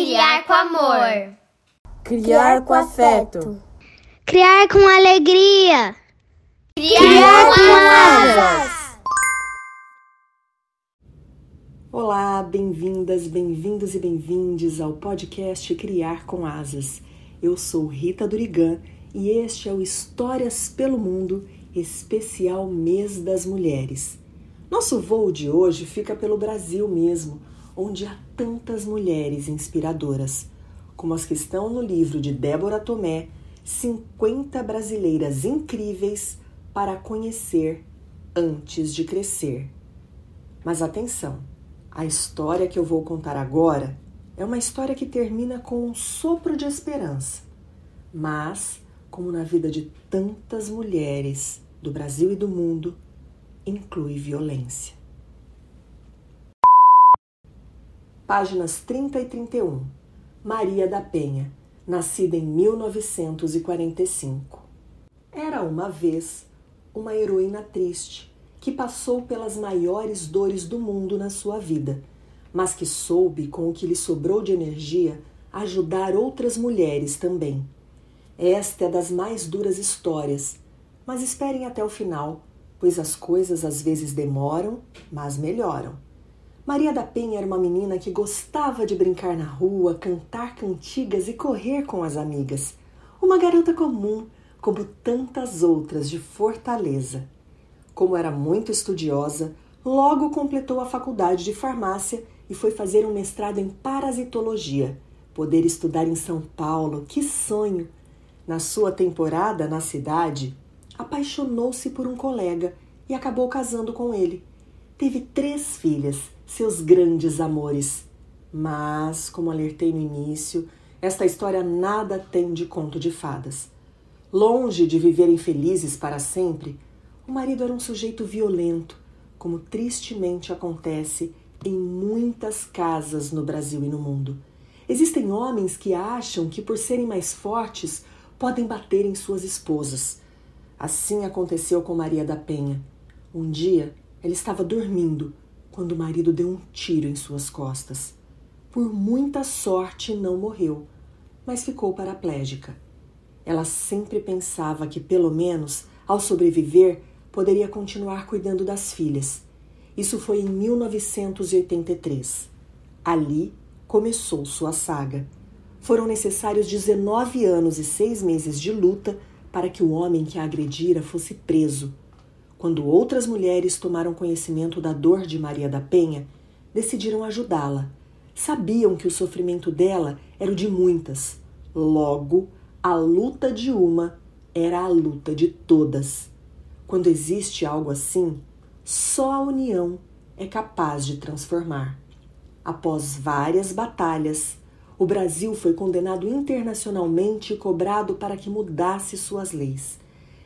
criar com amor. Criar com afeto. Criar com alegria. Criar, criar com asas. Olá, bem-vindas, bem-vindos e bem-vindes ao podcast Criar com Asas. Eu sou Rita Durigan e este é o Histórias pelo Mundo, especial Mês das Mulheres. Nosso voo de hoje fica pelo Brasil mesmo, onde há tantas mulheres inspiradoras, como as que estão no livro de Débora Tomé, 50 brasileiras incríveis para conhecer antes de crescer. Mas atenção, a história que eu vou contar agora é uma história que termina com um sopro de esperança, mas, como na vida de tantas mulheres do Brasil e do mundo, inclui violência. Páginas 30 e 31. Maria da Penha, nascida em 1945. Era uma vez uma heroína triste que passou pelas maiores dores do mundo na sua vida, mas que soube, com o que lhe sobrou de energia, ajudar outras mulheres também. Esta é das mais duras histórias, mas esperem até o final, pois as coisas às vezes demoram, mas melhoram. Maria da Penha era uma menina que gostava de brincar na rua, cantar cantigas e correr com as amigas. Uma garota comum, como tantas outras de Fortaleza. Como era muito estudiosa, logo completou a faculdade de farmácia e foi fazer um mestrado em parasitologia. Poder estudar em São Paulo, que sonho! Na sua temporada na cidade, apaixonou-se por um colega e acabou casando com ele. Teve três filhas, seus grandes amores. Mas, como alertei no início, esta história nada tem de conto de fadas. Longe de viverem felizes para sempre, o marido era um sujeito violento, como tristemente acontece em muitas casas no Brasil e no mundo. Existem homens que acham que, por serem mais fortes, podem bater em suas esposas. Assim aconteceu com Maria da Penha. Um dia, ela estava dormindo quando o marido deu um tiro em suas costas. Por muita sorte, não morreu, mas ficou paraplégica. Ela sempre pensava que, pelo menos, ao sobreviver, poderia continuar cuidando das filhas. Isso foi em 1983. Ali começou sua saga. Foram necessários 19 anos e seis meses de luta para que o homem que a agredira fosse preso. Quando outras mulheres tomaram conhecimento da dor de Maria da Penha, decidiram ajudá-la. Sabiam que o sofrimento dela era o de muitas. Logo, a luta de uma era a luta de todas. Quando existe algo assim, só a união é capaz de transformar. Após várias batalhas, o Brasil foi condenado internacionalmente e cobrado para que mudasse suas leis.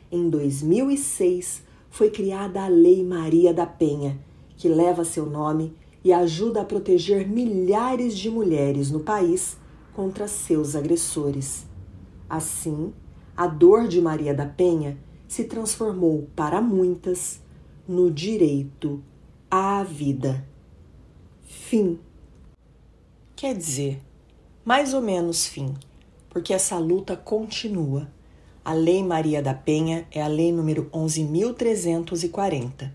Em 2006, foi criada a Lei Maria da Penha, que leva seu nome e ajuda a proteger milhares de mulheres no país contra seus agressores. Assim, a dor de Maria da Penha se transformou para muitas no direito à vida. Fim. Quer dizer, mais ou menos fim, porque essa luta continua. A Lei Maria da Penha é a lei número 11.340.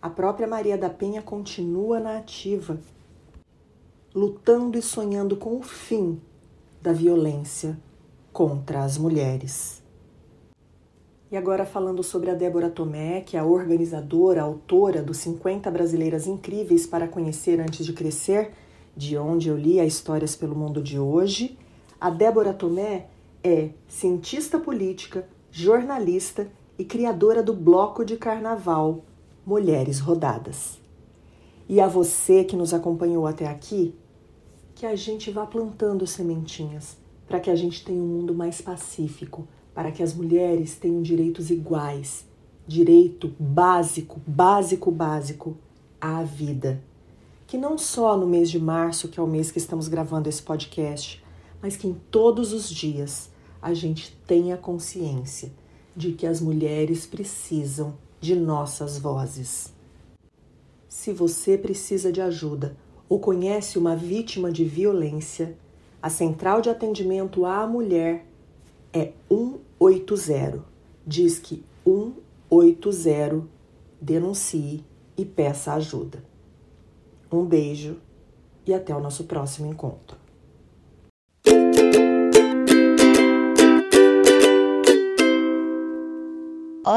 A própria Maria da Penha continua na ativa, lutando e sonhando com o fim da violência contra as mulheres. E agora falando sobre a Débora Tomé, que é a organizadora, a autora dos 50 Brasileiras Incríveis para Conhecer Antes de Crescer, de onde eu li a Histórias pelo Mundo de hoje. A Débora Tomé é cientista política, jornalista e criadora do bloco de carnaval Mulheres Rodadas. E a você que nos acompanhou até aqui, que a gente vá plantando sementinhas para que a gente tenha um mundo mais pacífico, para que as mulheres tenham direitos iguais, direito básico, básico, básico à vida que não só no mês de março, que é o mês que estamos gravando esse podcast, mas que em todos os dias a gente tenha consciência de que as mulheres precisam de nossas vozes. Se você precisa de ajuda ou conhece uma vítima de violência, a Central de Atendimento à Mulher é 180. Diz que 180 denuncie e peça ajuda. Um beijo e até o nosso próximo encontro.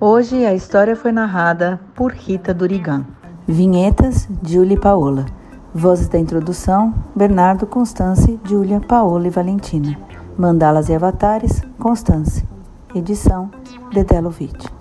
Hoje a história foi narrada por Rita Durigan. Vinhetas, Julie Paola. Vozes da introdução, Bernardo, Constance, Júlia, Paola e Valentina. Mandalas e avatares, Constance. Edição, Dedé Lovitch.